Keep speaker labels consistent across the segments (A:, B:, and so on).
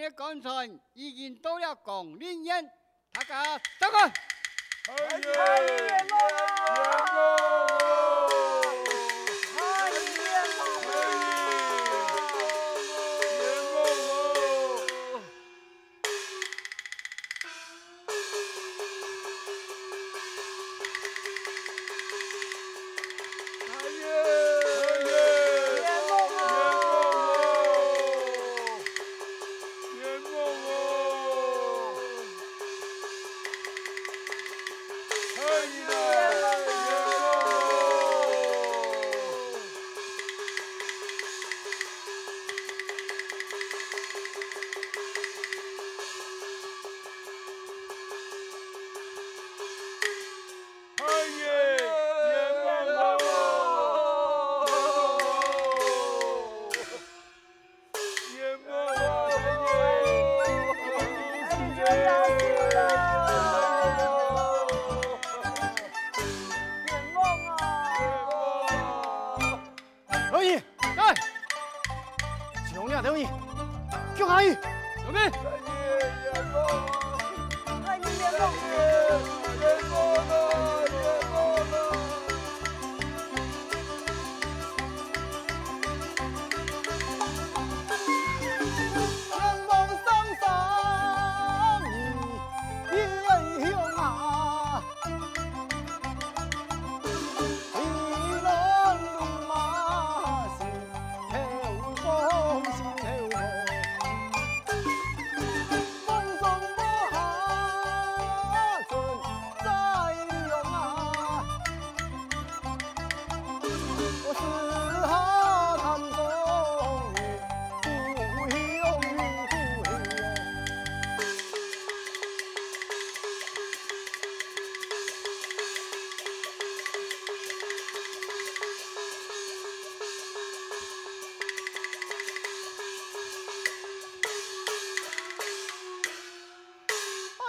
A: 安太爷的工程已经到了广陵县，大家走开。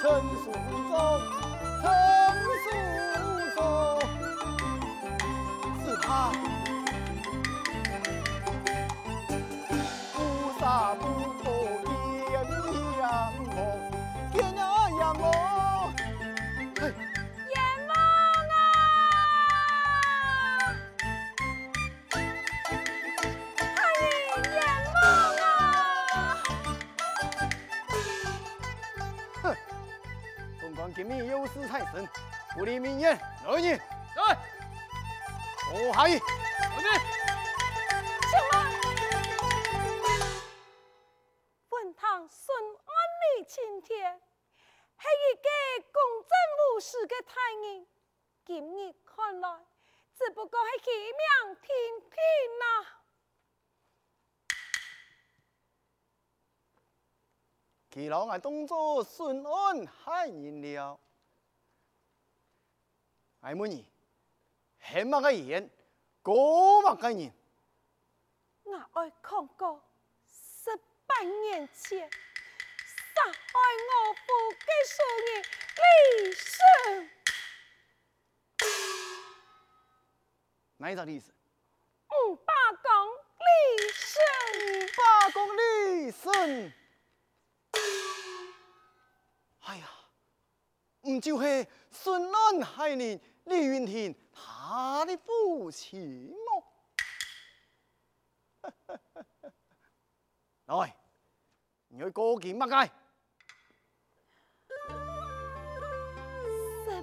B: 臣树
C: 隆离明言，来人，
A: 来，
C: 我还，来
A: 人，
D: 请慢。本堂顺安你青天，是一个公正无私的太人，今日看来，只不过是虚名听听呐。
C: 其老爱当作顺安害人了。爱慕你，什么个言，过么个人？
D: 我爱看过十八年前杀害我父的少年李胜，
C: 哪一个历史？
D: 五八公李胜，
C: 五八公李胜。哎呀，唔就是孙安害人？李云亭，他的父亲哦，来，你去过件乜嘢？
D: 十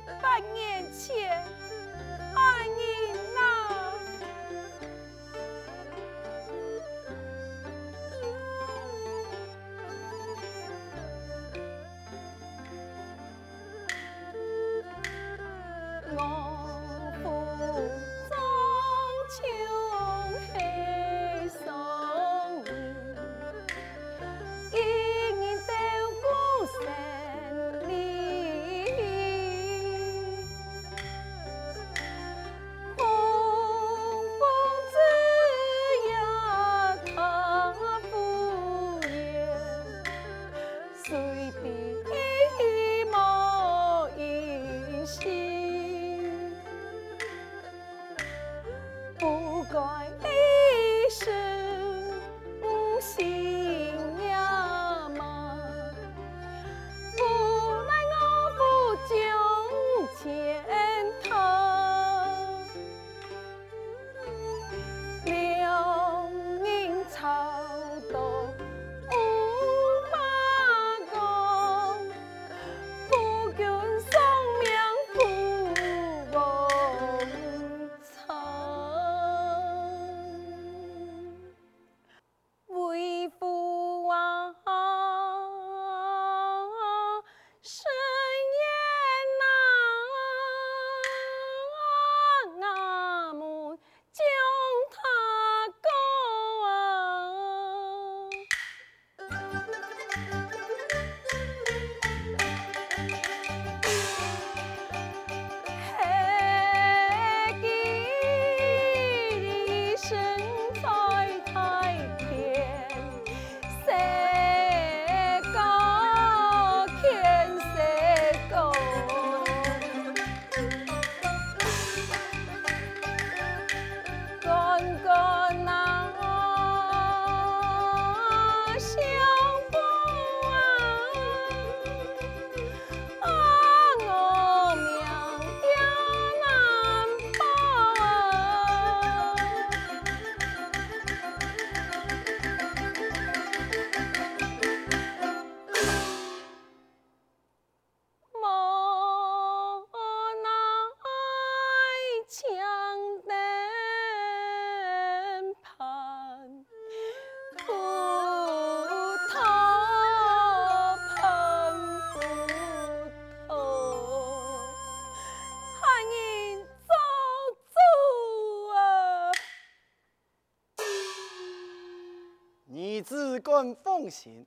C: 只管放心，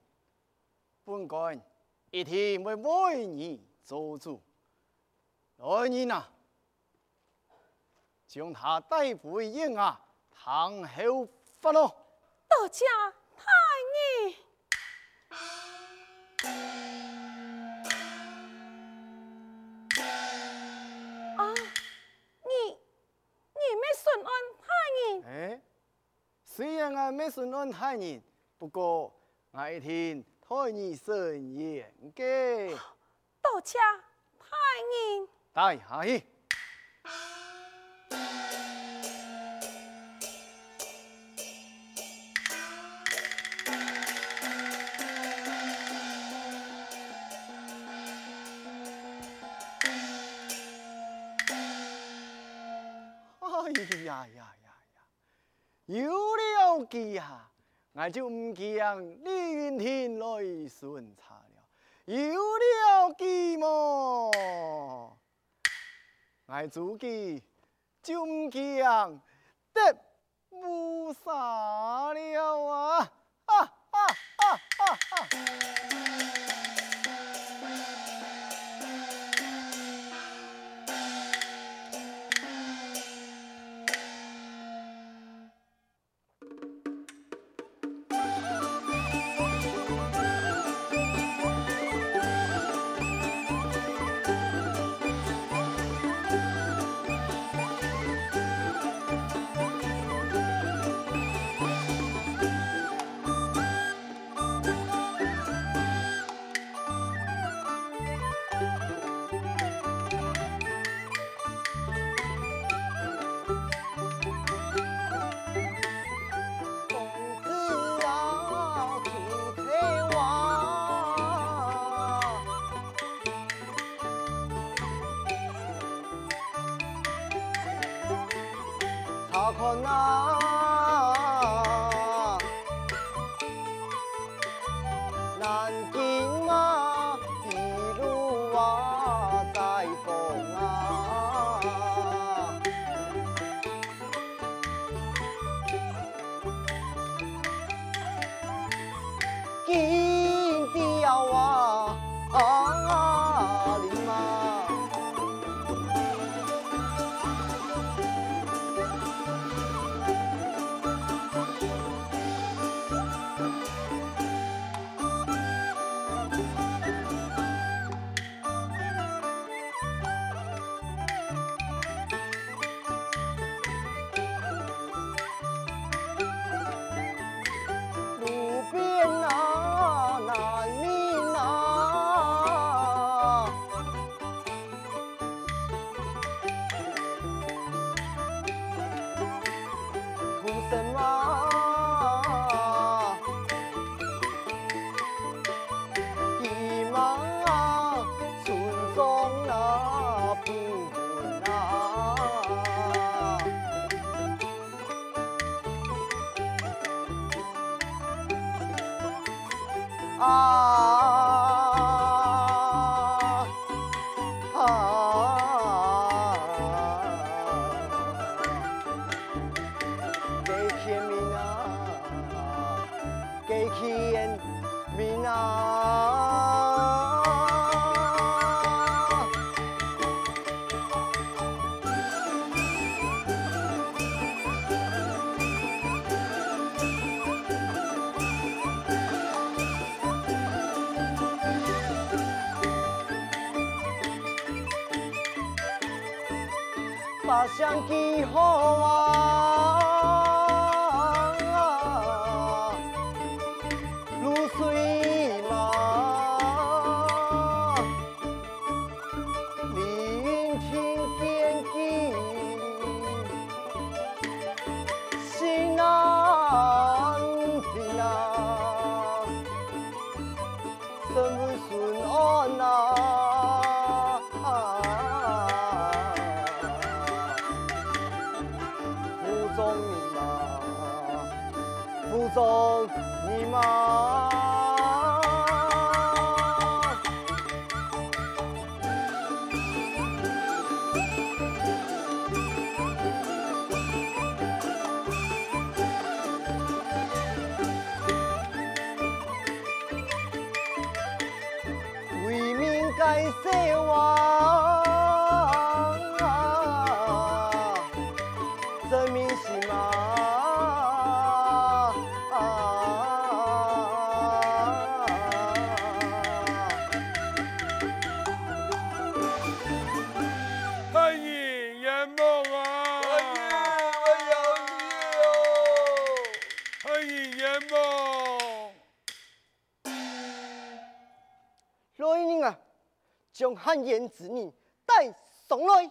C: 本官一定会为你做主。来人啊，将他带回县衙，堂后发落。
D: 多谢太医。啊，你你没顺安太医？
C: 哎，虽然俺没顺安太医。不过，我一听太医神言嘅，
D: 多谢太医。
C: 带下去。哎呀呀呀呀，有了记呀！我就唔惊李云天来巡查了，有了计么？我自己就唔惊得无啥了啊！啊啊啊啊啊！
E: 八相几好啊，中你吗？为民将汉言之女带上来。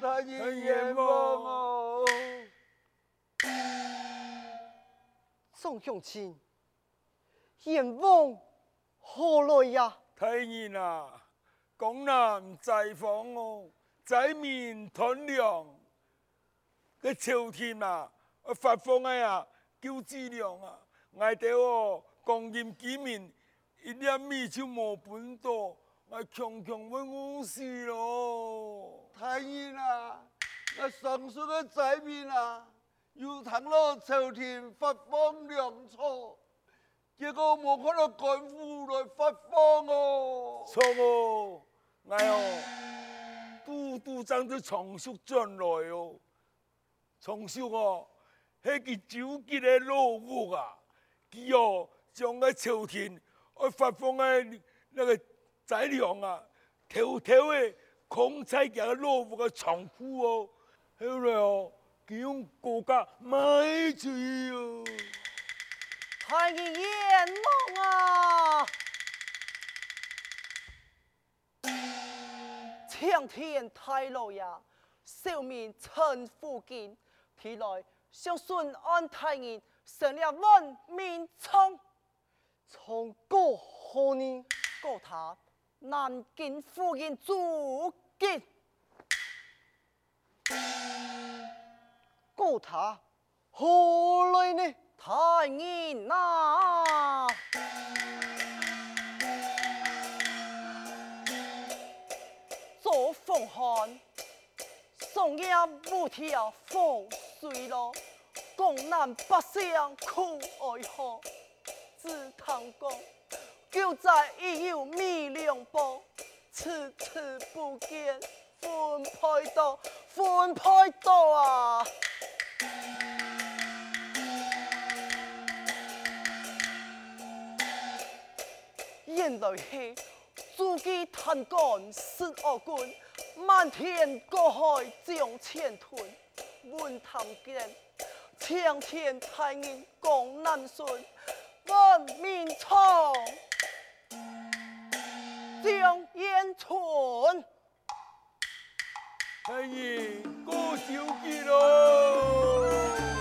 A: 大阎王哦，
E: 宋雄卿，阎王何来呀？
A: 大人啊，江南在方哦。在面屯粮，个朝廷啊，发放的啊，救济粮啊，我哋哦，公人居民一粒米就冇本多，我穷穷问我死咯。
F: 大人啊，我上述的灾民啊，又谈了朝廷发放粮草，结果冇看到官府来发放哦。
A: 错哦，哎哦。都都将啲长叔转来哦，长叔哦，系佢召集嘅老屋啊，佢哦将个朝廷而发放嘅那个材料啊，偷偷嘅空在嘅老屋嘅仓库哦，后来哦，佢用国家买去哦，
E: 太阎王啊！向天太老呀，小民陈福建，提来向顺安太爷设了万民仓，从过后呢，告他南京附近驻京，告他何来呢？太爷呐！做风寒，松叶不条风水路，江南百姓苦哀号。只堂讲，救灾已有米粮包，迟迟不见分配到，分配到啊！原来是。诸暨叹干十二军，漫天过海将前屯。问探见，青天太爷江南顺，万民仓将延春。
A: 太爷过招见咯。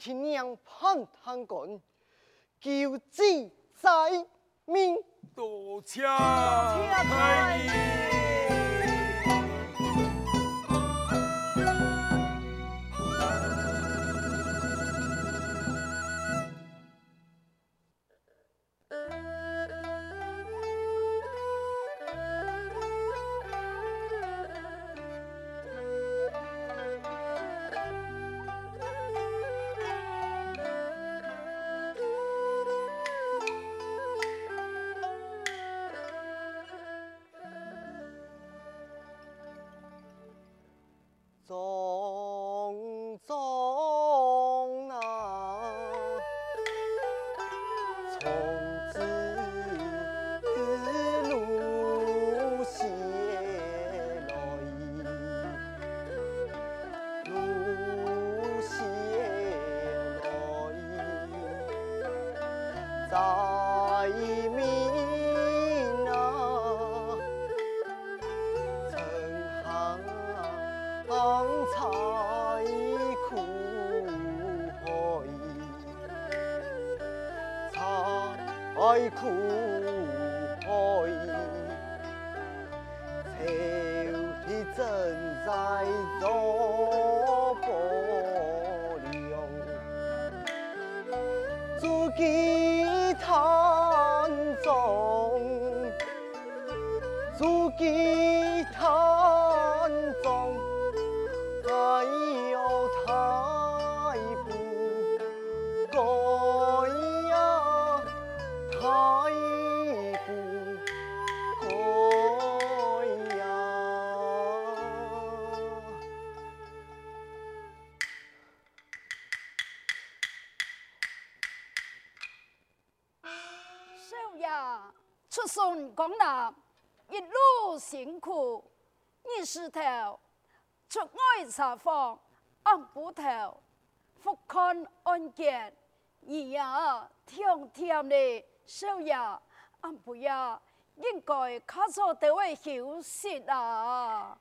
A: 一
E: 听娘盼叹讲，求旨在命。
A: 多
E: 谢曾行采苦海，采苦海，秋天正在做薄凉，足迹滩中，足
G: 迹出巡江南，一路辛苦，二是头出外查访，按捕头复看案件，而呀听听的少爷，按不呀应该卡错到位休息啊。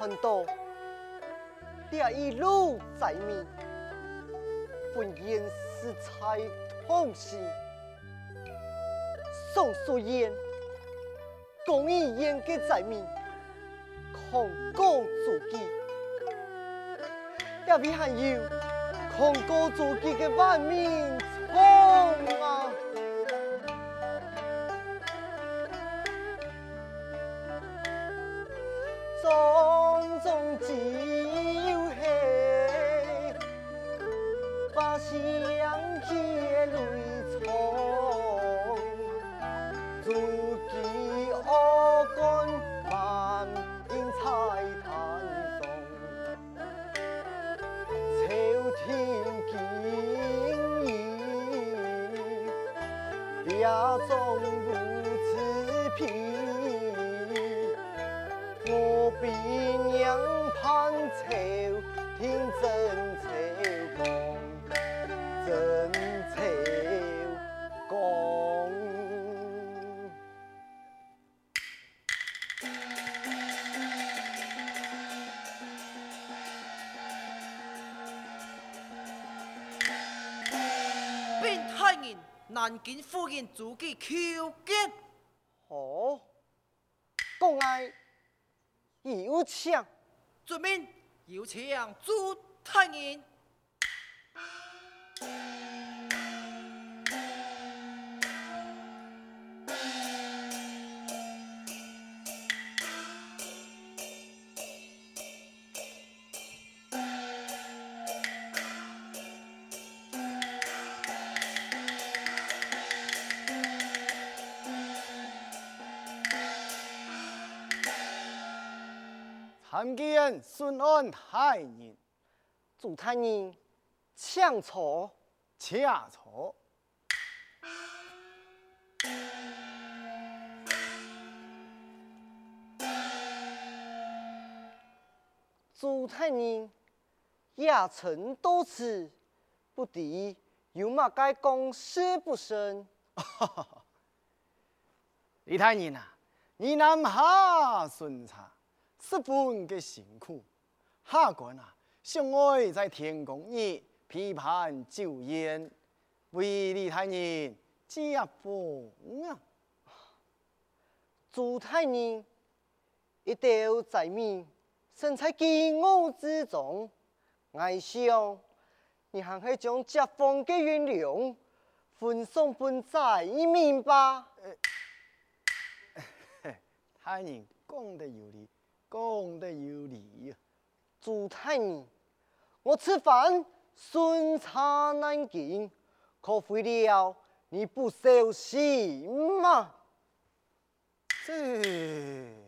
E: 看到这一路在民，本应是才同心，宋素英，公益严格在明，控告自己，也比还有空高足记的万民我比娘盼愁，听真愁讲，真愁讲。
H: 变态人难见夫人，自己求
E: 见。公爱有请。
H: 遵命有请朱太人。
C: 参见孙安太人，
E: 朱太人，请坐，
C: 请坐。
E: 朱太人，也曾多次，不敌有马该公事不慎。
C: 李太人啊，你南下巡查，十分嘅辛苦。下官啊，想爱在天宫里批判酒宴，为李太人接风啊。
E: 朱太人，一道在面。身在饥饿之中，爱想你还是将甲方的原谅分送分在一面吧。
C: 太人讲得有理，讲得有理、啊，
E: 朱太你，我吃饭顺差难进，可回了你不休息吗？
C: 这。